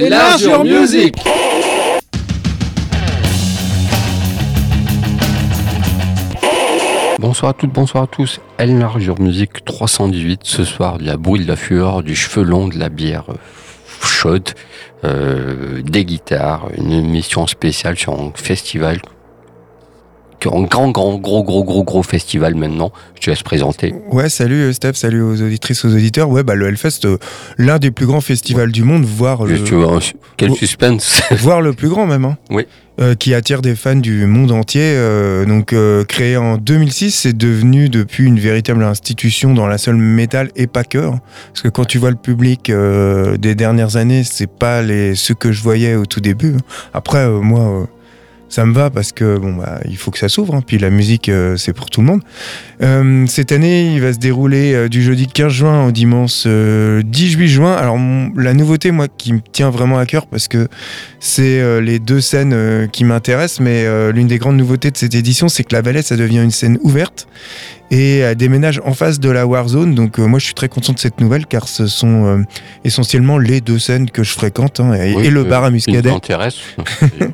Your music Bonsoir à toutes, bonsoir à tous. Enlarge your music 318. Ce soir, de la bruit, de la fureur, du cheveu long, de la bière chaude, euh, des guitares, une émission spéciale sur un festival un grand, grand, gros, gros, gros, gros festival maintenant. Je te laisse présenter. Ouais, salut euh, Steph, salut aux auditrices, aux auditeurs. Ouais, bah le Hellfest, euh, l'un des plus grands festivals du monde, voire le. quel suspense Voire le plus grand même. Hein. Oui. Euh, qui attire des fans du monde entier. donc, créé en 2006, c'est devenu depuis une véritable institution dans la seule métal et pas que. Hein. Parce que quand tu vois le public des dernières années, c'est pas les ceux que je voyais au tout début. Hein. Après, moi ça me va parce que bon bah il faut que ça s'ouvre hein. puis la musique euh, c'est pour tout le monde. Euh, cette année il va se dérouler euh, du jeudi 15 juin au dimanche 18 juin. Alors la nouveauté moi qui me tient vraiment à cœur parce que c'est les deux scènes qui m'intéressent mais l'une des grandes nouveautés de cette édition c'est que la Valette ça devient une scène ouverte et déménage en face de la Warzone. Donc euh, moi je suis très content de cette nouvelle car ce sont euh, essentiellement les deux scènes que je fréquente hein, et, le bar à Muscadet. Qui m'intéresse,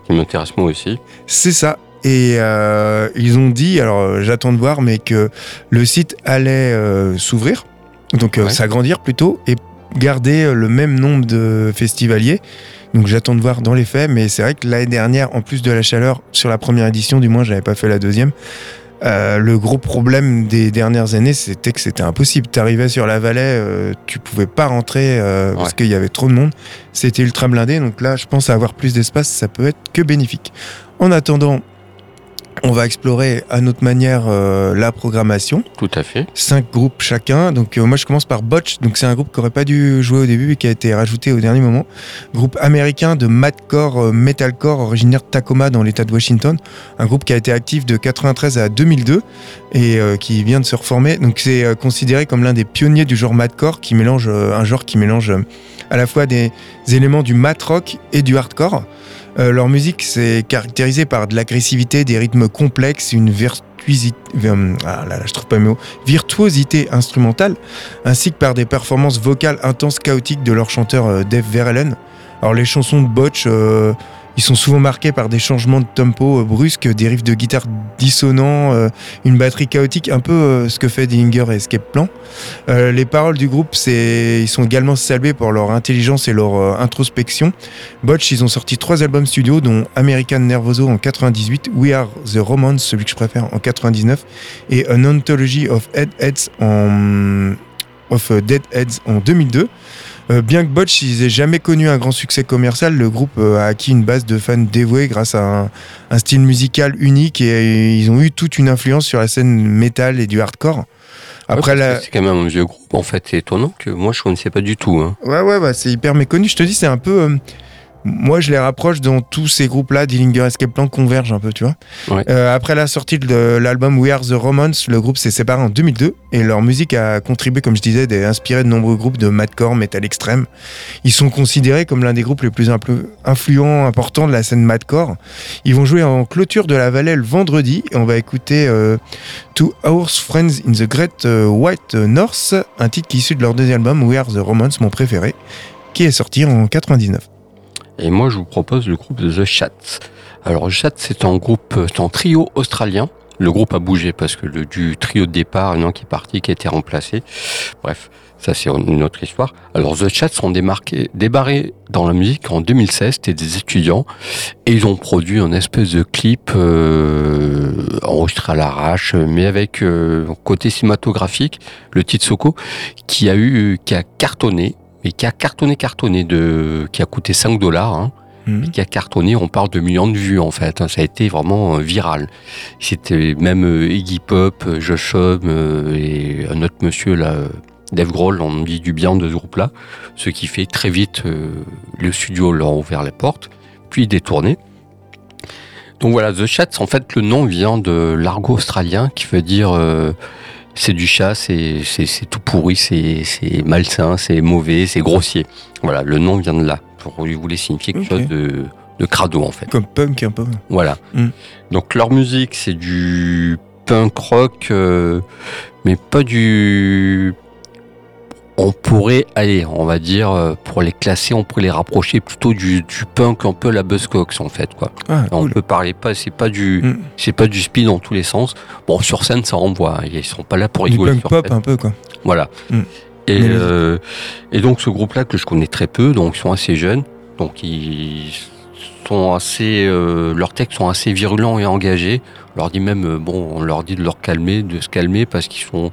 qui m'intéresse moi aussi. C'est ça. Et euh, ils ont dit, alors j'attends de voir, mais que le site allait s'ouvrir, donc s'agrandir plutôt, et garder le même nombre de festivaliers. Donc j'attends de voir dans les faits, mais c'est vrai que l'année dernière, en plus de la chaleur, sur la première édition, du moins, j'avais pas fait la deuxième. Euh, le gros problème des dernières années, c'était que c'était impossible. Tu arrivais sur la vallée, euh, tu pouvais pas rentrer euh, parce qu'il y avait trop de monde. C'était ultra blindé. Donc là, je pense avoir plus d'espace, ça peut être que bénéfique. En attendant, on va explorer à notre manière euh, la programmation. Tout à fait. Cinq groupes chacun. Donc euh, moi je commence par Botch. Donc c'est un groupe qui aurait pas dû jouer au début et qui a été rajouté au dernier moment. Groupe américain de madcore, euh, metalcore originaire de Tacoma dans l'État de Washington. Un groupe qui a été actif de 93 à 2002 et qui vient de se reformer. Donc c'est considéré comme l'un des pionniers du genre madcore qui mélange un genre qui mélange à la fois des éléments du mat rock et du hardcore. Euh, leur musique s'est caractérisée par de l'agressivité, des rythmes complexes, une virtuosité, euh, ah là là, je trouve pas mes mots, virtuosité instrumentale, ainsi que par des performances vocales intenses, chaotiques de leur chanteur euh, Dave Verheulen. Alors les chansons de Botch ils sont souvent marqués par des changements de tempo euh, brusques, des riffs de guitare dissonants, euh, une batterie chaotique, un peu euh, ce que fait Dillinger et Escape Plan. les paroles du groupe, ils sont également salués pour leur intelligence et leur introspection. Botch, ils ont sorti trois albums studio, dont American Nervoso en 98, We Are the Romance, celui que je préfère, en 99, et An Anthology of Heads en of Deadheads en 2002. Euh, bien que Botch n'ait jamais connu un grand succès commercial, le groupe euh, a acquis une base de fans dévoués grâce à un, style musical unique et, ils ont eu toute une influence sur la scène métal et du hardcore. Après C'est quand même un vieux groupe en fait, c'est étonnant que moi je connaissais pas du tout. Hein. Ouais ouais bah, c'est hyper méconnu, je te dis c'est un peu... Euh, moi, je les rapproche dans tous ces groupes-là. Dillinger Escape Plan convergent un peu, tu vois. Euh, après la sortie de l'album We Are the Romance, le groupe s'est séparé en 2002 et leur musique a contribué, comme je disais, d'inspirer de nombreux groupes de madcore, metal extrême. Ils sont considérés comme l'un des groupes les plus influents, importants de la scène madcore. Ils vont jouer en clôture de la vallée le vendredi et on va écouter euh, To Our Friends in the Great euh, White North, un titre qui est issu de leur deuxième album We Are the Romance, mon préféré, qui est sorti en 99. Et moi, je vous propose le groupe The Chats. Alors, The Chats, c'est un groupe, c'est un trio australien. Le groupe a bougé parce que le, du trio de départ, un qui est parti, qui a été remplacé. Bref, ça c'est une autre histoire. Alors The Chats sont démarqués, dans la musique en 2016, c'était des étudiants, et ils ont produit un espèce de clip euh, enregistré à l'arrache, mais avec euh, côté cinématographique, le titre qui a eu, qui a cartonné, mais qui a cartonné, cartonné, de, qui a coûté 5 dollars, hein, mhm. qui a cartonné, on parle de millions de vues en fait, hein, ça a été vraiment euh, viral. C'était même euh, Iggy Pop, euh, Josh Homme et un autre monsieur là, Dave Grohl, on dit du bien de ce groupe-là, ce qui fait très vite le studio leur a ouvert les portes, puis détourné. Donc voilà, The Chats, en fait, le nom vient de l'argot australien qui veut dire c'est du chat, c'est tout pourri, c'est malsain, c'est mauvais, c'est grossier. Voilà, le nom vient de là. Pour lui voulait signifier quelque chose de, de crado en fait. Comme punk un peu. Voilà. Mm. Donc leur musique c'est du punk rock, euh, mais pas du on pourrait, aller, on va dire, euh, pour les classer, on pourrait les rapprocher plutôt du, du punk, un peu la Buzzcocks en fait, quoi. Ah, On peut parler pas, c'est pas du, Mm. c'est pas du speed dans tous les sens. Bon, sur scène, ça renvoie. hein, Ils sont pas là pour Du rigoler. punk sur pop scène. un peu, quoi. Voilà. Mm. Et, euh, et donc ce groupe-là que je connais très peu, donc ils sont assez jeunes, donc ils sont assez, euh, leurs textes sont assez virulents et engagés. On leur dit même, euh, bon, on leur dit de leur calmer, de se calmer parce qu'ils sont,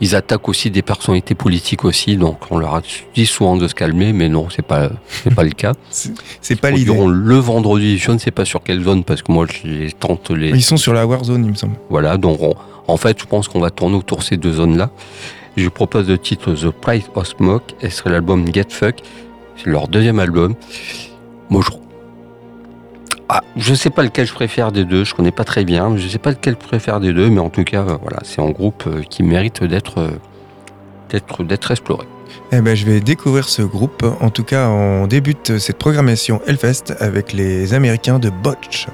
ils attaquent aussi des personnalités politiques aussi, donc on leur a dit souvent de se calmer, mais non, c'est pas, c'est pas le cas. C'est pas l'idée. le vendredi, je ne sais pas sur quelle zone parce que moi je les tente les, Ils sont sur la Warzone, il me semble. voilà, donc on- en fait, je pense qu'on va tourner autour de ces deux zones-là. Je propose le titre The Price of Smoke, et ce serait l'album Get Fuck. C'est leur deuxième album. Moi, je... Ah, je sais pas lequel je préfère des deux, je connais pas très bien, je sais pas lequel je préfère des deux, mais en tout cas, voilà, c'est un groupe euh, qui mérite d'être euh, d'être d'être exploré. Eh ben, je vais découvrir ce groupe. En tout cas, on débute cette programmation Hellfest avec les Américains de Botch.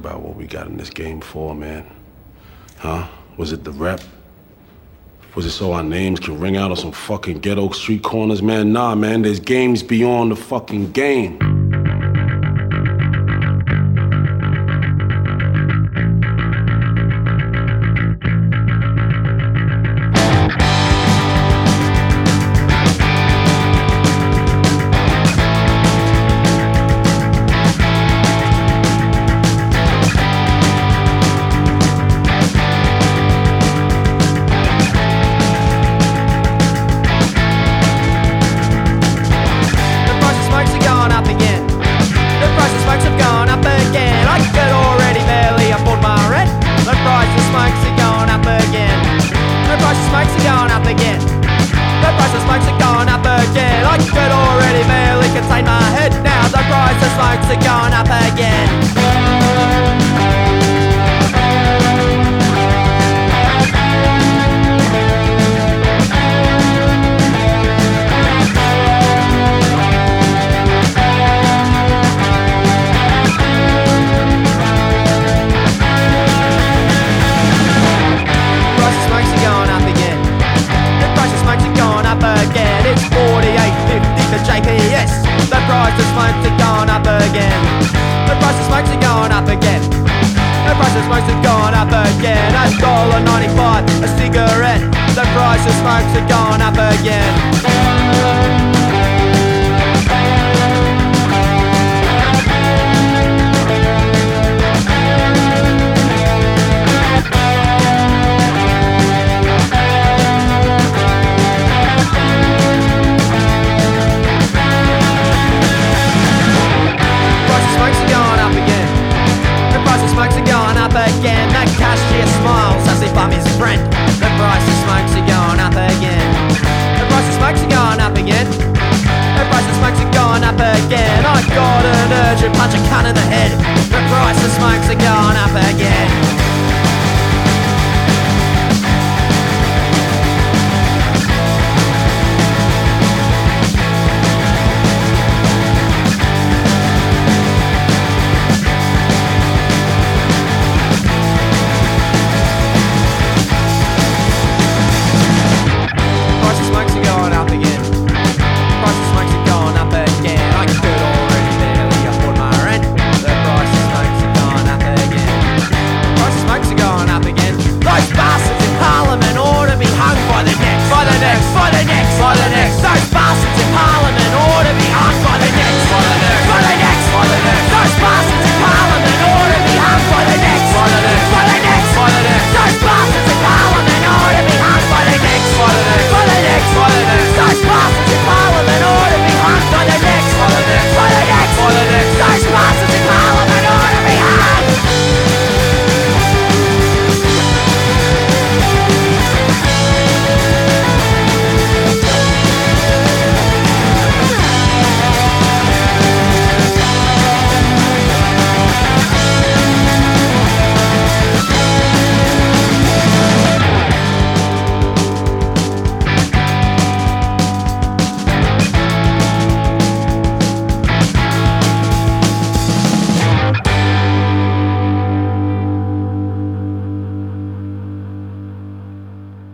About what we got in this game for, man. Huh? Was it the rep? Was it so our names can ring out on some fucking ghetto street corners, man? Nah, man, there's games beyond the fucking game. Smokes have gone up again. A dollar ninety-five a cigarette. The price of smokes have gone up again. Friend. The price of smokes are going up again. The price of smokes are going up again. The price of smokes are going up again. I got an urge to punch a cunt in the head. The price of smokes have gone up again.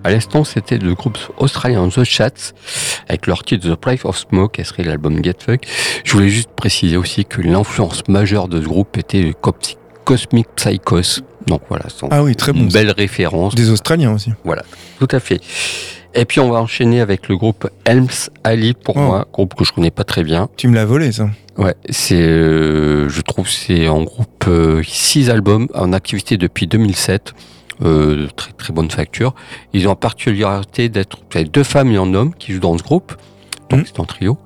À l'instant, c'était le groupe australien The Chats avec leur titre The Price of Smoke, serait l'album Get Fuck. Je voulais juste préciser aussi que l'influence majeure de ce groupe était Cosmic Psychos. Donc voilà, c'est Ah oui, très bon. une belle référence. Des Australiens aussi. Tout à fait. Et puis on va enchaîner avec le groupe Helms Ali pour Oh. moi, groupe que je connais pas très bien. Tu me l'as volé, ça. Ouais, c'est, euh, je trouve, c'est en groupe euh, six albums en activité depuis 2007, euh, de très très bonne facture. Ils ont la particularité d'être deux femmes et un homme qui jouent dans ce groupe, donc Mhm. c'est un trio.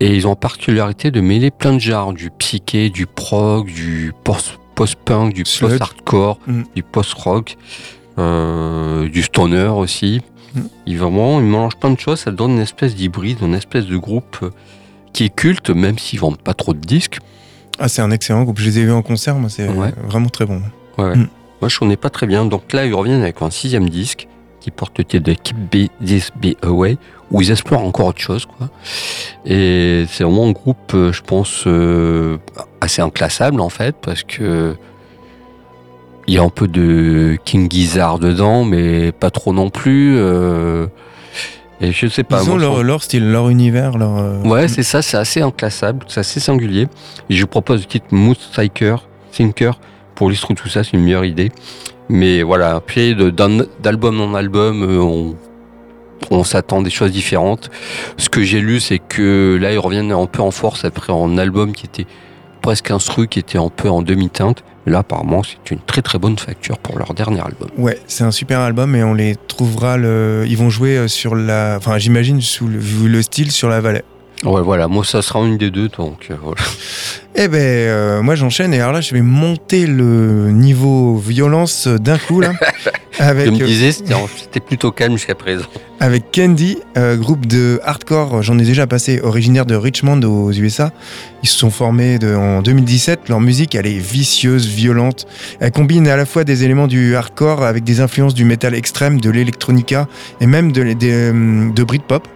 Et ils ont la particularité de mêler plein de genres, du psyché, du prog, du post- post-punk, du post-hardcore, Mhm. du post-rock, euh, du stoner aussi. Mhm. Ils vraiment, ils mélangent plein de choses, ça donne une espèce d'hybride, une espèce de groupe euh, qui est culte, même s'ils vendent pas trop de disques. Ah, c'est un excellent groupe. Je les ai vus en concert, moi, c'est Ouais. vraiment très bon. Ouais, ouais. Moi, je connais pas très bien. Donc là, ils reviennent avec un sixième disque qui porte le titre de Keep Be- This Be Away, où ils explorent encore autre chose, quoi. Et c'est vraiment un groupe, euh, je pense, euh, assez inclassable en fait, parce que il y a un peu de King Gizzard dedans, mais pas trop non plus. euh, et je sais pas. Ils ont leur, style, leur univers, leur. Ouais, c'est ça, c'est assez inclassable, c'est assez singulier. Et je propose le titre Mood Thinker, Thinker pour illustrer tout ça, c'est une meilleure idée. Mais voilà, après, d'album en album, euh, on, s'attend des choses différentes. Ce que j'ai lu, c'est que là, ils reviennent un peu en force après un album qui était presque instru, qui était un peu en demi-teinte. Là, apparemment, c'est une très très bonne facture pour leur dernier album. Ouais, c'est un super album et on les trouvera. Ils vont jouer euh, sur la. Enfin, j'imagine, sous le, le style, sur la vallée. Ouais, voilà, moi, ça sera une des deux, donc euh, voilà. Eh ben, euh, moi j'enchaîne et alors là, je vais monter le niveau violence d'un coup là. avec, Je me euh, disais, c'était plutôt calme jusqu'à présent. avec Candy, euh, groupe de hardcore, j'en ai déjà passé, originaire de Richmond aux USA. Ils se sont formés de- en 2017. Leur musique, elle est vicieuse, violente. Elle combine à la fois des éléments du hardcore avec des influences du métal extrême, de l'électronica et même de, de Britpop.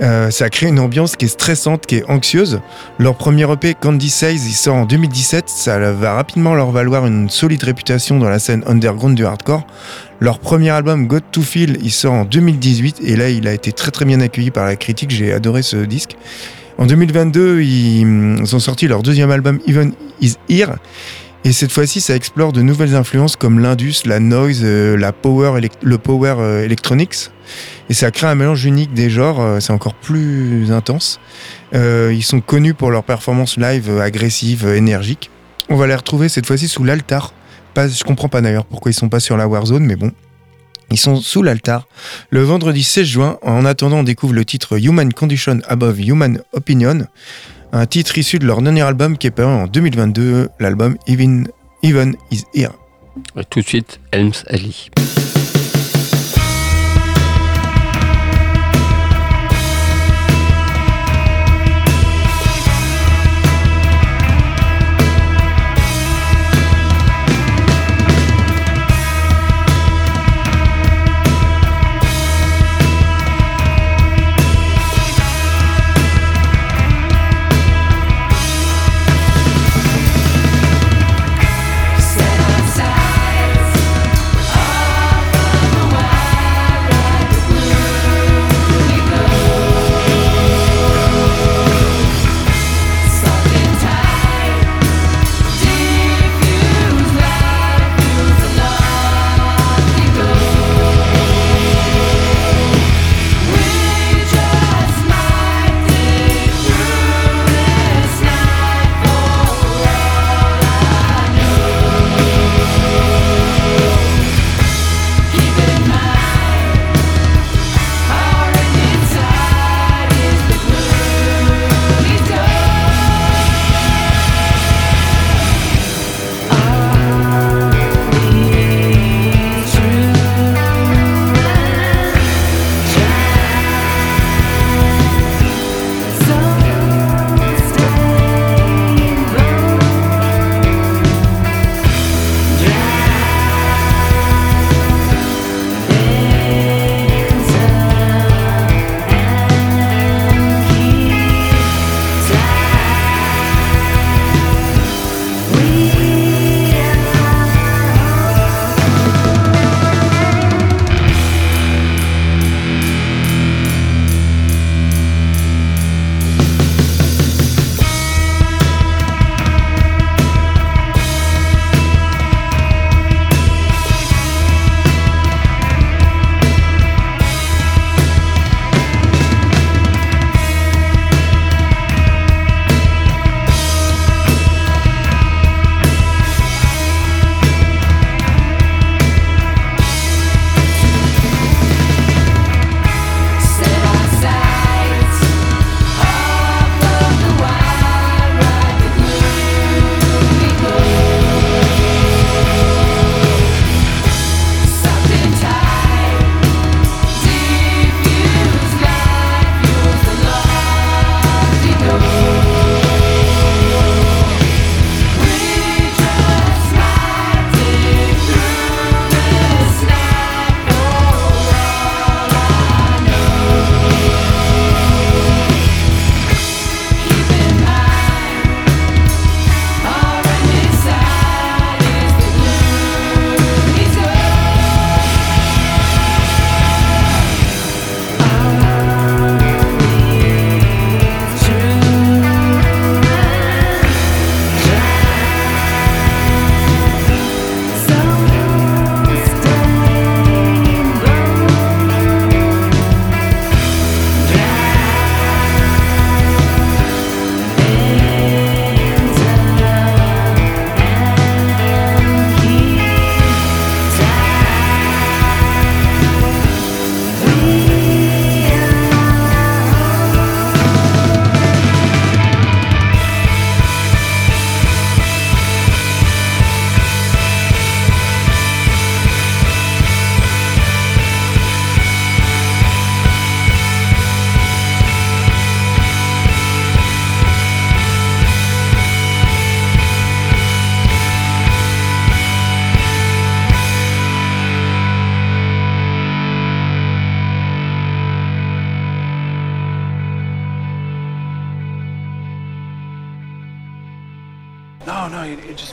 Euh, ça crée une ambiance qui est stressante, qui est anxieuse. Leur premier EP, Candy Says, il sort en 2017. Ça va rapidement leur valoir une solide réputation dans la scène underground du hardcore. Leur premier album, God to Feel, il sort en 2018 et là, il a été très très bien accueilli par la critique. J'ai adoré ce disque. En 2022, ils ont sorti leur deuxième album, Even Is Here. Et cette fois-ci, ça explore de nouvelles influences comme l'indus, la noise, euh, power, le power euh, electronics. Et ça crée un mélange unique des genres, euh, c'est encore plus intense. Euh, ils sont connus pour leurs performances live euh, agressives, énergiques. On va les retrouver cette fois-ci sous l'altar. Pas, je comprends pas d'ailleurs pourquoi ils sont pas sur la Warzone, mais bon. Ils sont sous l'altar. Le vendredi 16 juin, en attendant, on découvre le titre Human Condition Above Human Opinion, un titre issu de leur dernier album qui est paru en 2022, l'album Even, Even Is Here. Tout de suite, Helms Ali.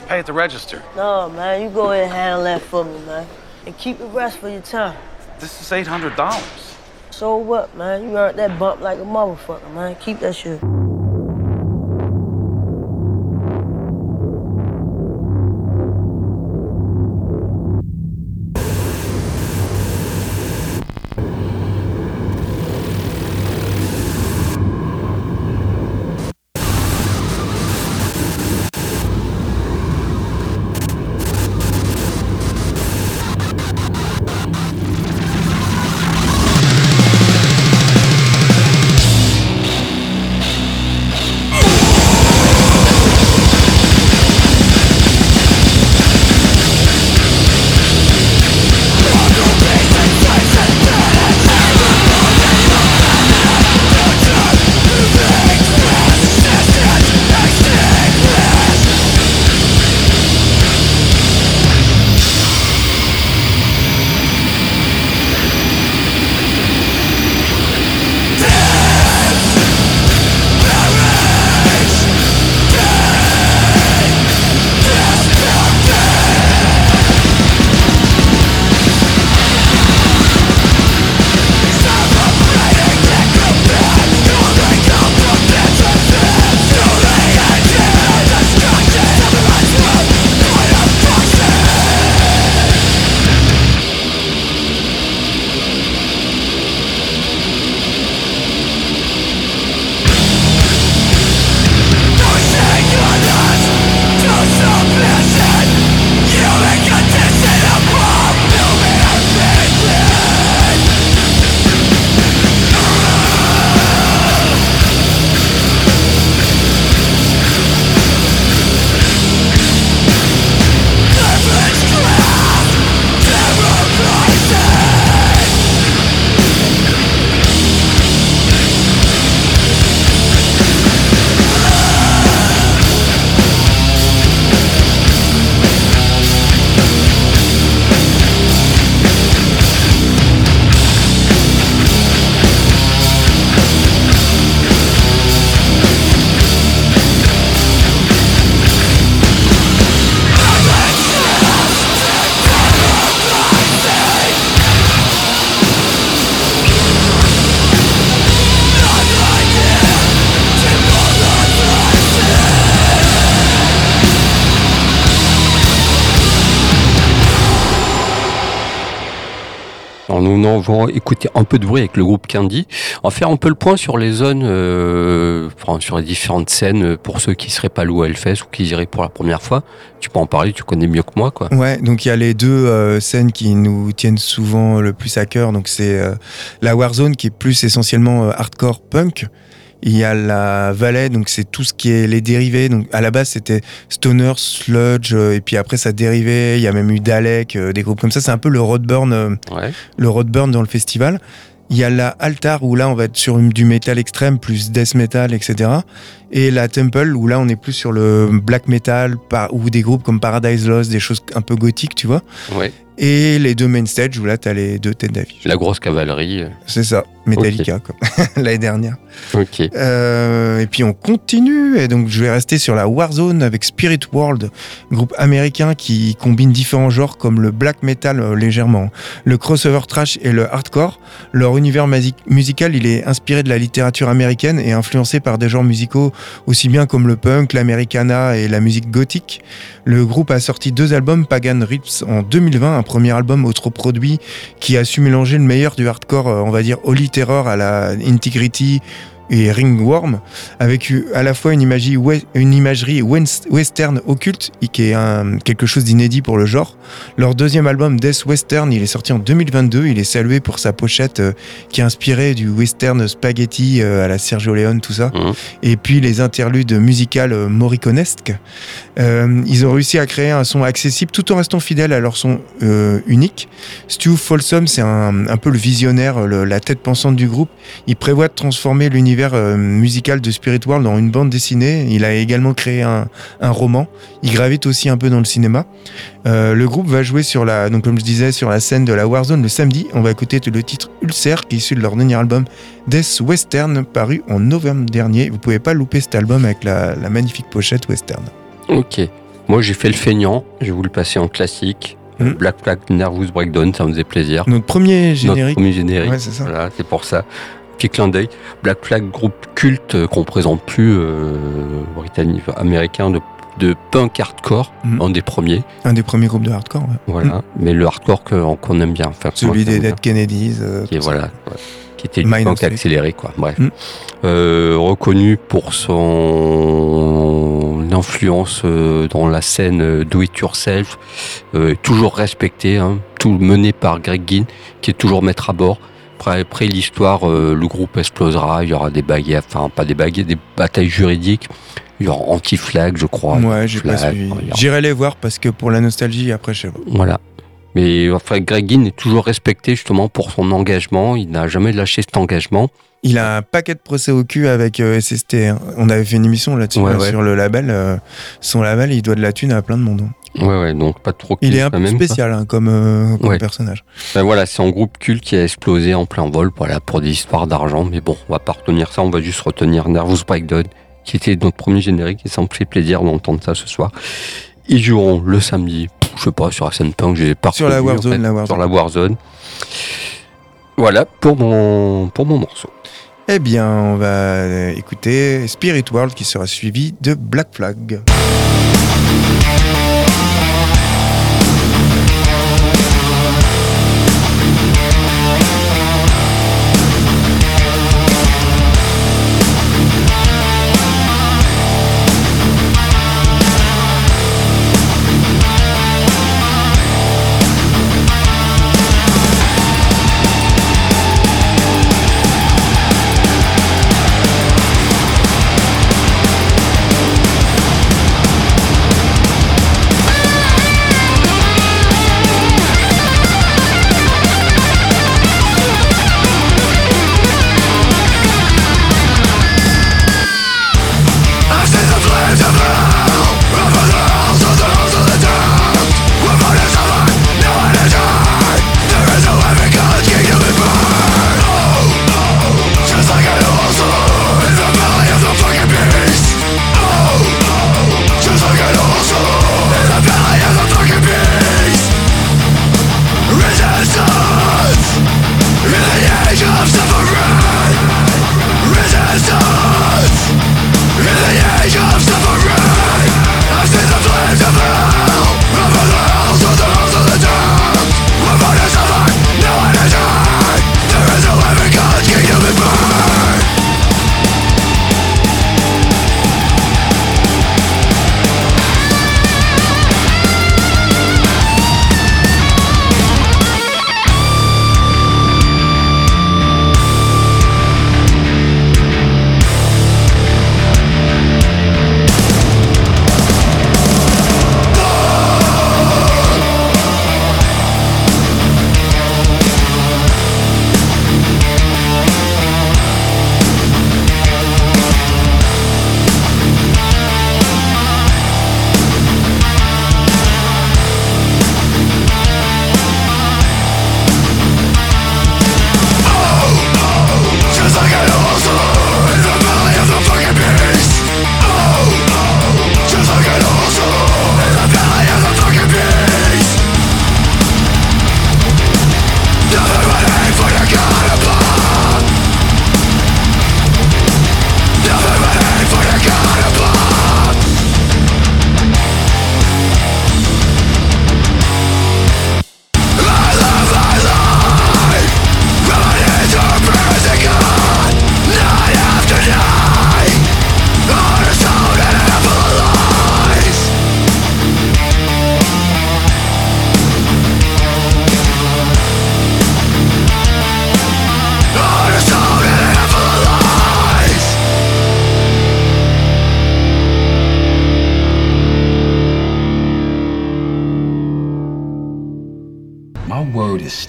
Pay at the register. No, man, you go ahead and handle that for me, man. And keep the rest for your time. This is $800. So what, man? You earned that bump like a motherfucker, man. Keep that shit. En allons écouter un peu de bruit avec le groupe Candy. On va faire un peu le point sur les zones, euh, sur les différentes scènes pour ceux qui seraient pas loués à Hellfest ou qui iraient pour la première fois. Tu peux en parler, tu connais mieux que moi, quoi. Ouais, donc il y a les deux euh, scènes qui nous tiennent souvent le plus à cœur. Donc c'est euh, la Warzone qui est plus essentiellement hardcore punk. Il y a la Valley, donc c'est tout ce qui est les dérivés. Donc à la base c'était Stoner, Sludge, euh, et puis après ça dérivait. Il y a même eu Dalek, euh, des groupes comme ça. C'est un peu le Roadburn, euh, Ouais. le Roadburn dans le festival. Il y a la Altar où là on va être sur du métal extrême plus death metal, etc. Et la Temple où là on est plus sur le black metal par, ou des groupes comme Paradise Lost, des choses un peu gothiques, tu vois. Ouais. Et les deux main stage où là t'as les deux têtes d'affiche. La grosse cavalerie. euh, C'est ça, Metallica quoi. l'année dernière. Ok. Euh, et puis on continue, et donc je vais rester sur la Warzone avec Spirit World, groupe américain qui combine différents genres comme le black metal euh, légèrement, le crossover trash et le hardcore. Leur univers musical, il est inspiré de la littérature américaine et influencé par des genres musicaux aussi bien comme le punk, l'americana et la musique gothique. Le groupe a sorti deux albums, Pagan Rips en 2020, un premier album autoproduit qui a su mélanger le meilleur du hardcore, euh, on va dire Holy Terror à la Integrity et Ringworm, avec à la fois une imagerie, une western occulte, qui est un- quelque chose d'inédit pour le genre. Leur deuxième album, Death Western, il est sorti en 2022. Il est salué pour sa pochette euh, qui est inspirée du western spaghetti euh, à la Sergio Leone, tout ça. Mhm. Et puis les interludes musicales euh, moriconesques. Euh, ils ont réussi à créer un son accessible tout en restant fidèles à leur son unique. Stu Folsom, c'est un, un peu le visionnaire, le- la tête pensante du groupe. Il prévoit de transformer l'univers euh, musical de Spirit World en une bande dessinée. Il a également créé un, un roman. Il gravite aussi un peu dans le cinéma. Euh, le groupe va jouer sur la, donc comme je disais, sur la scène de la Warzone le samedi. On va écouter le titre Ulcer, qui est issu de leur dernier album Death Western, paru en novembre dernier. Vous pouvez pas louper cet album avec la, la magnifique pochette western. Ok. Moi, j'ai fait le feignant. J'ai voulu passer en classique. Mhm. Black Flag Nervous Breakdown, ça me faisait plaisir. Notre premier Notre générique. premier générique. Ouais, c'est ça. Voilà, c'est pour ça. Petit clin d'œil. Black Flag, groupe culte euh, qu'on présente plus euh, britannique, américain de, de punk hardcore, Mhm. un des premiers. Un des premiers groupes de hardcore. ouais. Voilà. Mais le hardcore qu'on aime bien. Enfin, Celui des. Dead Kennedys. euh, qui est voilà ouais, qui était du punk accéléré quoi bref Mm. Euh, reconnu pour son influence dans la scène do it yourself euh, toujours respecté hein, tout mené par Greg Ginn qui est toujours maître à bord après, après l'histoire euh, le groupe explosera il y aura des baguettes enfin pas des baguettes des batailles juridiques il y aura anti-flag je crois Ouais, j'ai pas Flag, suivi. il y aura- J'irai les voir parce que pour la nostalgie, après, je sais pas. voilà. Mais enfin, Greg Ginn est toujours respecté justement pour son engagement. Il n'a jamais lâché cet engagement. Il a un paquet de procès au cul avec euh, SST. hein. On avait fait une émission là-dessus, Ouais, là, ouais. sur le label. euh, son label, il doit de la thune à plein de monde. Ouais, ouais, donc pas trop. Il est un peu même, spécial hein, comme, euh, comme Ouais. personnage. Ben voilà, c'est un groupe culte qui a explosé en plein vol, voilà, pour des histoires d'argent. Mais bon, on va pas retenir ça, on va juste retenir Nervous Breakdown, qui était notre premier générique, et ça me fait plaisir d'entendre ça ce soir. Ils joueront le samedi, je sais pas, sur la scène punk, j'ai pas Sur la en Warzone, fait, la Warzone. Sur la Warzone. Voilà pour mon, pour mon morceau. Eh bien, on va écouter Spirit World qui sera suivi de Black Flag.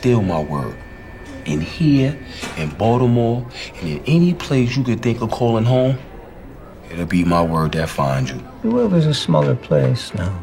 Still my word. In here, in Baltimore, and in any place you could think of calling home, it'll be my word that finds you. The world is a smaller place now.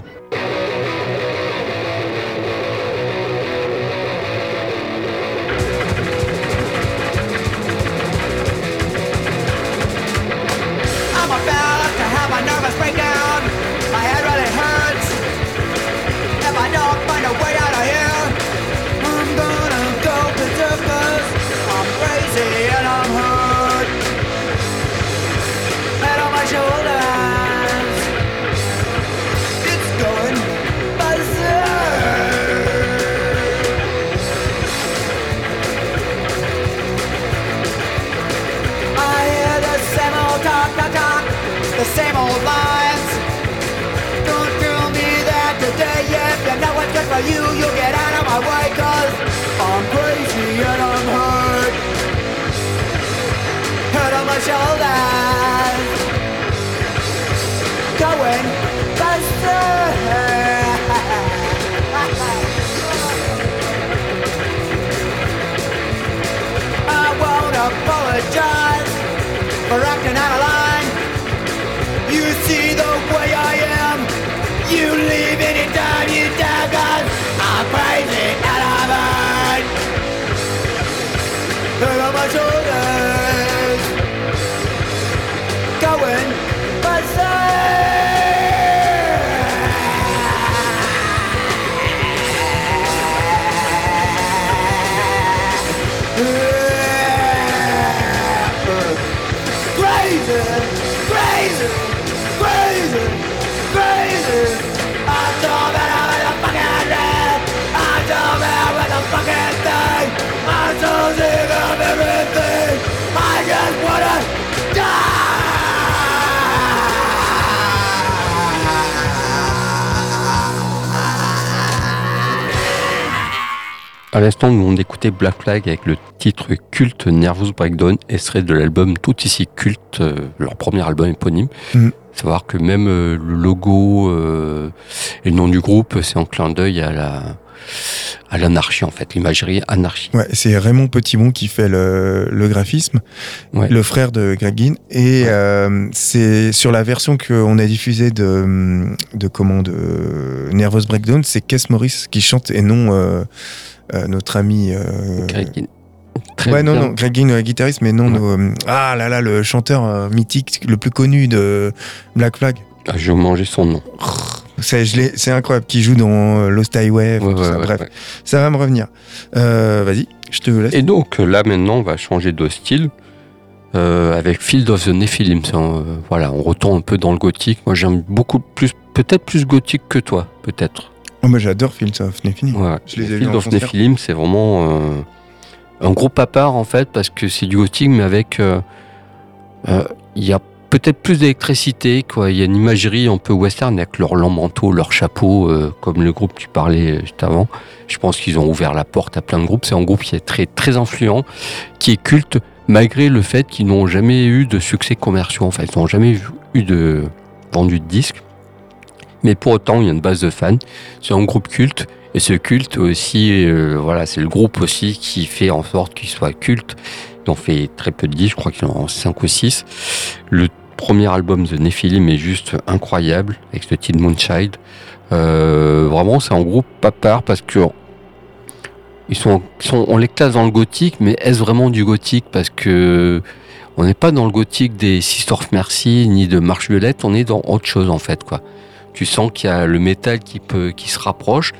Acting out of line. You see the way I am. You leave anytime you cause I'm crazy and I'm hurt. Head on my shoulders. À l'instant, nous on écoutait Black Flag avec le titre culte Nervous Breakdown, extrait de l'album Tout ici culte, euh, leur premier album éponyme. Mhm. Savoir que même euh, le logo euh, et le nom du groupe, c'est en clin d'œil à la à l'anarchie en fait, l'imagerie anarchie. Ouais, c'est Raymond Petitbon qui fait le, le graphisme, Ouais. le frère de Greg Ginn. Et Ouais. euh, c'est sur la version qu'on a diffusée de, de comment de Nervous Breakdown, c'est Kess Morris qui chante et non euh, notre ami. euh, Greg Ginn. Très ouais, non, bien. non, Greg Ginn, euh, guitariste, mais non, Ouais. nos, euh, ah là là, le chanteur euh, mythique le plus connu de Black Flag. Ah, je vais manger son nom. C'est incroyable, qui joue dans euh, Lost Highway, Ouais, tout ouais, ça, bref, ça va me revenir. Euh, Vas-y, je te laisse. Et donc euh, là maintenant, on va changer de style euh, avec Field of the Nephilim. Euh, voilà, on retourne un peu dans le gothique. Moi, j'aime beaucoup plus, peut-être plus gothique que toi, peut-être. Oh, moi j'adore Fields of Nephilim. Ouais. Je les ai Field vus en of. Nephilim, c'est vraiment euh, un groupe à part en fait, parce que c'est du gothique, mais avec euh, euh, il y a peut-être plus d'électricité, quoi. Il y a une imagerie un peu western avec leurs longs manteaux, leurs chapeaux, euh, comme le groupe que tu parlais juste avant. Je pense qu'ils ont ouvert la porte à plein de groupes. C'est un groupe qui est très très influent, qui est culte, malgré le fait qu'ils n'ont jamais eu de succès commerciaux. En fait, ils n'ont jamais eu- eu de vendu de disques. Mais pour autant, il y a une base de fans. C'est un groupe culte. Et ce culte aussi, euh, voilà, c'est le groupe aussi qui fait en sorte qu'il soit culte. Ils ont fait très peu de disques, je crois qu'ils ont 5 ou 6. Le premier album de Nephilim est juste incroyable, avec le titre Moonchild. Euh, vraiment, c'est un groupe pas part parce que ils sont, on les classe dans le gothique, mais est-ce vraiment du gothique? Parce que on n'est pas dans le gothique des Sister of Mercy ni de Marche Violette, on est dans autre chose en fait, quoi. Tu sens qu'il y a le métal qui peut, qui se rapproche,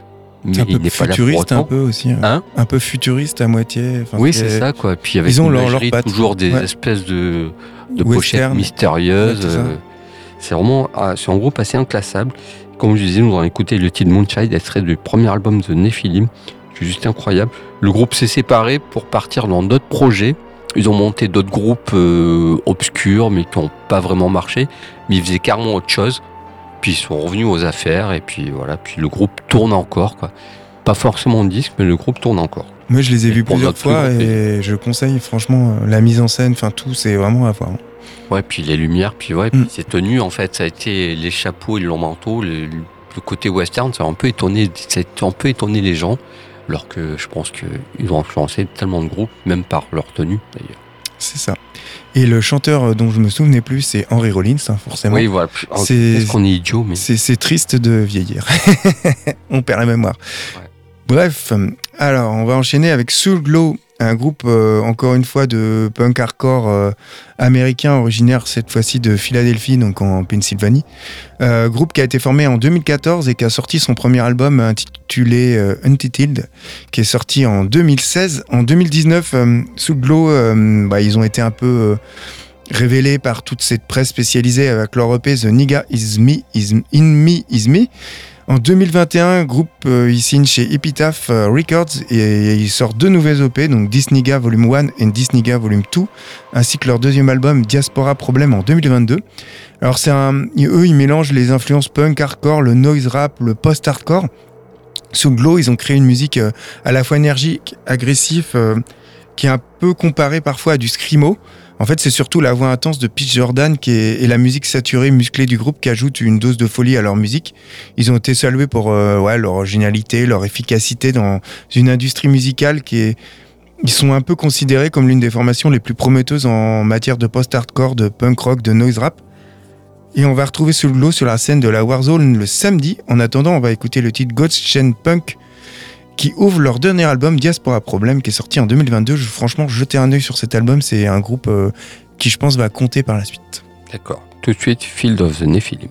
mais un il peu futuriste un peu aussi. hein. Hein un peu futuriste à moitié. Enfin, Oui, c'est ça, quoi. Puis avec Ils ont leur- leur toujours des Ouais. espèces de, pochettes mystérieuses. Ouais, c'est ça. euh, c'est vraiment, ah, c'est un groupe assez inclassable. Comme je disais, nous avons écouté le titre Moonchild, extrait du premier album de Nephilim. C'est juste incroyable. Le groupe s'est séparé pour partir dans d'autres projets. Ils ont monté d'autres groupes euh, obscurs, mais qui n'ont pas vraiment marché. Mais ils faisaient carrément autre chose. Puis ils sont revenus aux affaires, et puis voilà. Puis le groupe tourne encore, quoi. Pas forcément de disque, mais le groupe tourne encore. Moi, je les ai vus pour plusieurs fois et je conseille franchement la mise en scène, enfin tout, c'est vraiment à voir. Ouais, puis les lumières, puis ouais, Mm. puis c'est tenu en fait, ça a été les chapeaux et le long manteau, le, le côté western, ça a un peu étonné, ça a un peu étonné les gens, alors que je pense qu'ils ont influencé tellement de groupes, même par leur tenue d'ailleurs. C'est ça. Et le chanteur euh, dont je me souvenais plus, c'est Henry Rollins, hein, forcément. Oui, voilà. C'est- Est-ce qu'on est idiot, mais C'est triste de vieillir. on perd la mémoire. Ouais. Bref, euh, alors on va enchaîner avec Soul Glow, un groupe euh, encore une fois de punk hardcore euh, américain originaire cette fois-ci de Philadelphie, donc en Pennsylvanie. Euh, groupe qui a été formé en 2014 et qui a sorti son premier album intitulé euh, Untitled, qui est sorti en 2016. En 2019, euh, Soul Glow, euh, bah, ils ont été un peu euh, révélés par toute cette presse spécialisée avec leur EP The Nigga Is Me, In Me Is Me. En 2021, groupe il signe chez Epitaph Records et, il sort deux nouvelles EP, donc This Nigga Volume 1 et This Nigga Volume 2, ainsi que leur deuxième album Diaspora Problem en 2022. Alors c'est eux ils mélangent les influences punk hardcore, le noise rap, le post-hardcore Sous Glow, ils ont créé une musique euh, à la fois énergique, agressive, euh, qui est un peu comparée parfois à du screamo. En fait, c'est surtout la voix intense de Pete Jordan qui est, et la musique saturée, musclée du groupe qui ajoute une dose de folie à leur musique. Ils ont été salués pour euh, ouais, leur originalité, leur efficacité dans une industrie musicale qui est. Ils sont un peu considérés comme l'une des formations les plus prometteuses en matière de post-hardcore, de punk rock, de noise rap. Et on va retrouver Sous Glow sur la scène de la Warzone le samedi. En attendant, on va écouter le titre Ghost Chain Punk qui ouvre leur dernier album Diaspora Problem qui est sorti en 2022. Je, franchement, jetez un œil sur cet album, c'est un groupe euh, qui je pense va compter par la suite. D'accord. Tout de suite, Field of the Nephilim.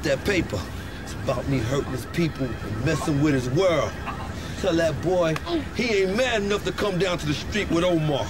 about that paper. It's about me hurting his people and messing with his world. Tell that boy he ain't mad enough to come down to the street with Omar.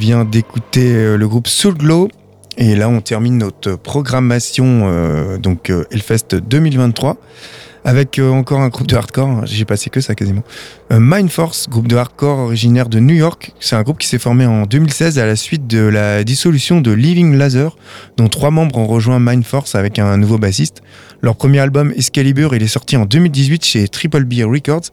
vient d'écouter euh, le groupe Soul Glow. Et là, on termine notre programmation euh, donc euh, Hellfest 2023 avec encore un groupe de hardcore. J'ai passé que ça quasiment. Mindforce, groupe de hardcore originaire de New York. C'est un groupe qui s'est formé en 2016 à la suite de la dissolution de Living Laser, dont trois membres ont rejoint Mindforce avec un nouveau bassiste. Leur premier album Excalibur, il est sorti en 2018 chez Triple B Records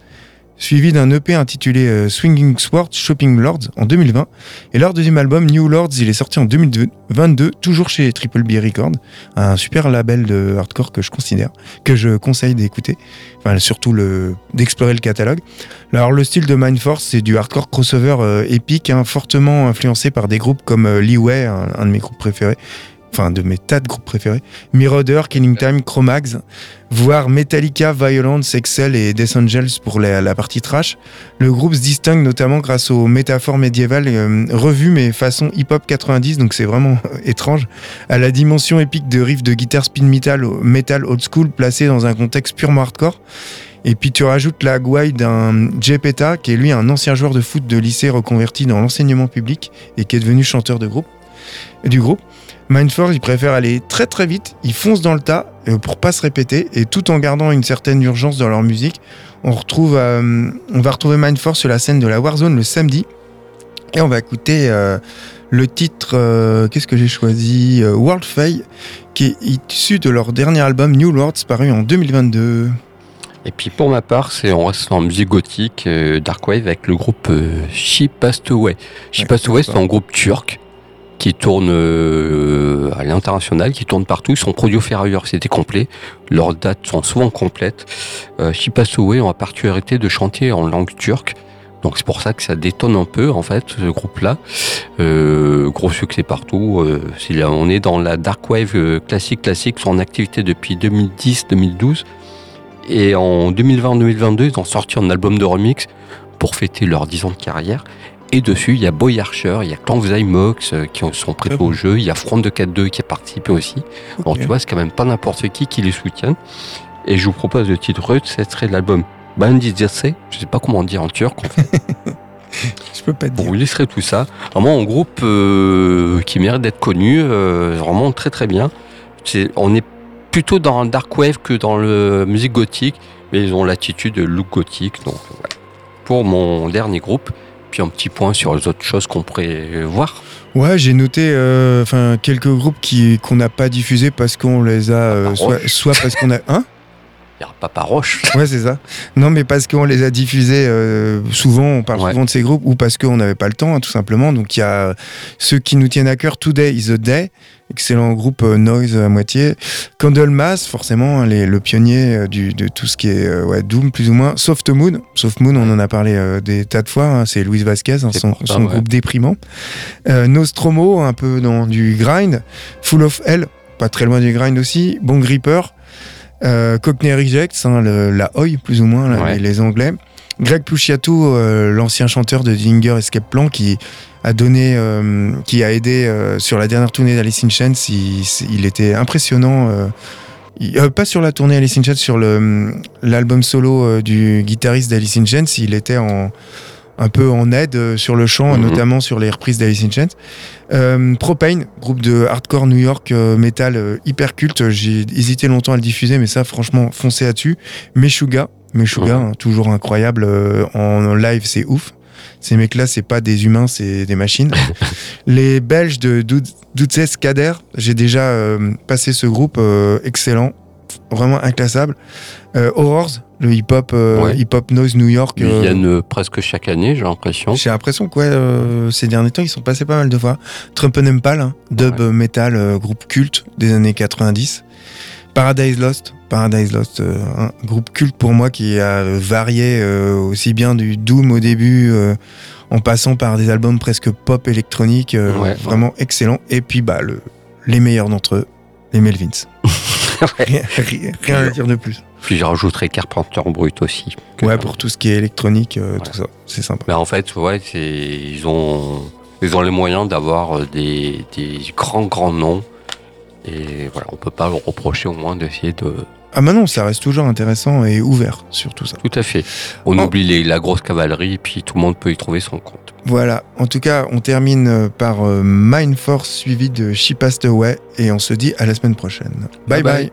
suivi d'un EP intitulé euh, Swinging Sword Shopping Lords en 2020. Et leur deuxième album, New Lords, il est sorti en 2022, toujours chez Triple B Records, un super label de hardcore que je considère, que je conseille d'écouter, enfin surtout d'explorer le catalogue. Alors le style de Mind Force c'est du hardcore crossover euh, épique, hein, fortement influencé par des groupes comme euh, Leeway, un, un de mes groupes préférés, enfin de mes tas de groupes préférés. Mirror, Killing Time, Chromax, voire Metallica, Violence, Excel et Death Angels pour la, partie trash. Le groupe se distingue notamment grâce aux métaphores médiévales euh, revues mais façon hip-hop 90, donc c'est vraiment étrange, à la dimension épique de riffs de guitare speed metal, metal old school placés dans un contexte purement hardcore. Et puis tu rajoutes la gouaille d'un Jay Peta, qui est lui un ancien joueur de foot de lycée reconverti dans l'enseignement public et qui est devenu chanteur de groupe, du groupe. Mindforce, il préfère aller très très vite, il fonce dans le tas euh, pour pas se répéter et tout en gardant une certaine urgence dans leur musique. On, retrouve, euh, on va retrouver Mindforce sur la scène de la Warzone le samedi et on va écouter euh, le titre, euh, qu'est-ce que j'ai choisi World Fay, qui est issu de leur dernier album New Lords paru en 2022. Et puis pour ma part, c'est on reste en musique gothique, euh, dark wave avec le groupe She Passed Away. She Ouais, Passed Away, c'est un groupe turc qui tourne euh, à l'international, qui tourne partout. Ils sont produits au ferrailleur, c'était complet. Leurs dates sont souvent complètes. Euh, Away ont la particularité de chanter en langue turque. Donc c'est pour ça que ça détonne un peu en fait ce groupe-là. Euh, gros succès partout. Euh, on est dans la dark wave euh, classique classique. Sont en activité depuis 2010-2012. Et en 2020-2022, ils ont sorti un album de remix pour fêter leurs 10 ans de carrière. Et dessus, il y a Boy Archer, il y a Clan Mox euh, qui sont prêts bon. au jeu, il y a Front de 4-2 qui a participé aussi. Alors Ok. tu vois, c'est quand même pas n'importe qui qui les soutient. Et je vous propose le titre, ce serait l'album Bandit Jersey, je sais pas comment dire en turc, en fait. Je peux pas te Bon, dire. vous laisserez tout ça. Vraiment un groupe euh, qui mérite d'être connu, euh, vraiment très très bien. C'est, on est plutôt dans un dark wave que dans le musique gothique, mais ils ont l'attitude de look gothique. Donc voilà. Pour mon dernier groupe, puis un petit point sur les autres choses qu'on pourrait voir. Ouais, j'ai noté euh, quelques groupes qui qu'on n'a pas diffusés parce qu'on les a euh, soit, parce qu'on a hein Papa Roche. Ouais, c'est ça. Non, mais parce qu'on les a diffusés euh, souvent, on parle Ouais. souvent de ces groupes, ou parce qu'on n'avait pas le temps, hein, tout simplement. Donc il y a ceux qui nous tiennent à cœur, Today is a Day, excellent groupe euh, noise à moitié. Candlemas, forcément, hein, les- le pionnier euh, du, de tout ce qui est euh, ouais, Doom, plus ou moins. Soft Moon, Soft Moon, on en a parlé des tas de fois, hein, c'est Luis Vasquez, hein, son, ouais. groupe déprimant. Nostromo, un peu dans du grind. Full of Hell, pas très loin du grind aussi. Bon Gripper. Euh, Cockney Rejects, hein, le- la Oi plus ou moins, là, Ouais. les, les Anglais. Greg Puciato, euh, l'ancien chanteur de Dinger Escape Plan, qui a donné, euh, qui a aidé euh, sur la dernière tournée d'Alice in Chains. Il, il était impressionnant. euh, il- pas sur la tournée Alice in Chains, sur le- l'album solo du guitariste d'Alice in Chains, il était en, un peu en aide sur le chant, Mhm. notamment sur les reprises d'Alice in Chains. Euh, Propane, groupe de hardcore New York euh, metal euh, hyper culte. J'ai hésité longtemps à le diffuser, mais ça, franchement, foncez là-dessus. Meshuga, Meshuga, Mhm. hein, toujours incroyable en live, c'est ouf. Ces mecs-là, c'est pas des humains, c'est des machines. Les Belges de Doutzes Kader, j'ai déjà euh, passé ce groupe, euh, excellent, vraiment inclassable. Euh, Horrors, le hip-hop, euh, Ouais. hip-hop noise New York. Ils euh, viennent euh, presque chaque année, j'ai l'impression. j'ai l'impression que ouais, euh, ces derniers temps, ils sont passés pas mal de fois. Trump Empal, hein, dub Ouais. metal, euh, groupe culte des années 90. Paradise Lost, Paradise Lost, euh, un groupe culte pour moi qui a euh, varié euh, aussi bien du doom au début, en passant par des albums presque pop électronique, Ouais. vraiment excellent. Et puis bah le, les meilleurs d'entre eux, les Melvins. rien, rien- rien à dire de plus. Puis je Carpenter Brut aussi. Ouais, pour tout ce qui est électronique, euh, Ouais. tout ça, c'est sympa. Mais en fait, ouais, c'est ils ont ils ont les moyens d'avoir des, des grands grands noms. Et voilà, on peut pas leur reprocher au moins d'essayer de. Ah bah non, ça reste toujours intéressant et ouvert sur tout ça. Tout à fait. On oublie les- la grosse cavalerie, et puis tout le monde peut y trouver son compte. Voilà, en tout cas, on termine euh, par euh, Mind Force suivi de She Passed Away et on se dit à la semaine prochaine. bye. Bye bye. bye.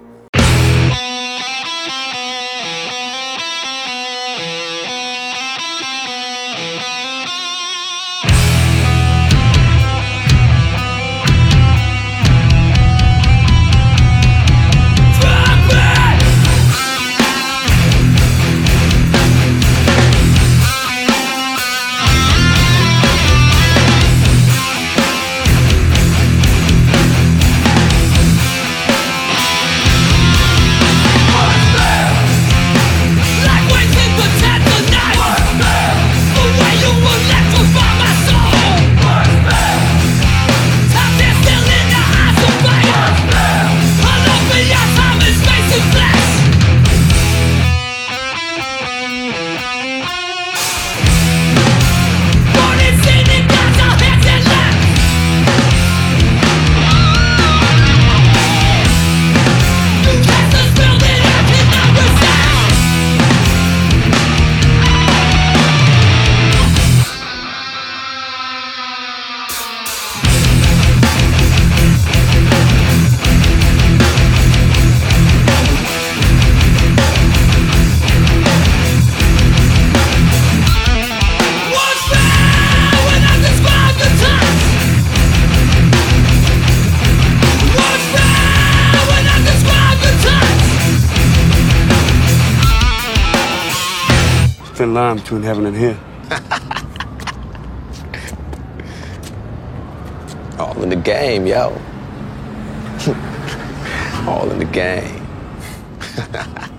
thin line between heaven and hell. All in the game, yo. All in the game.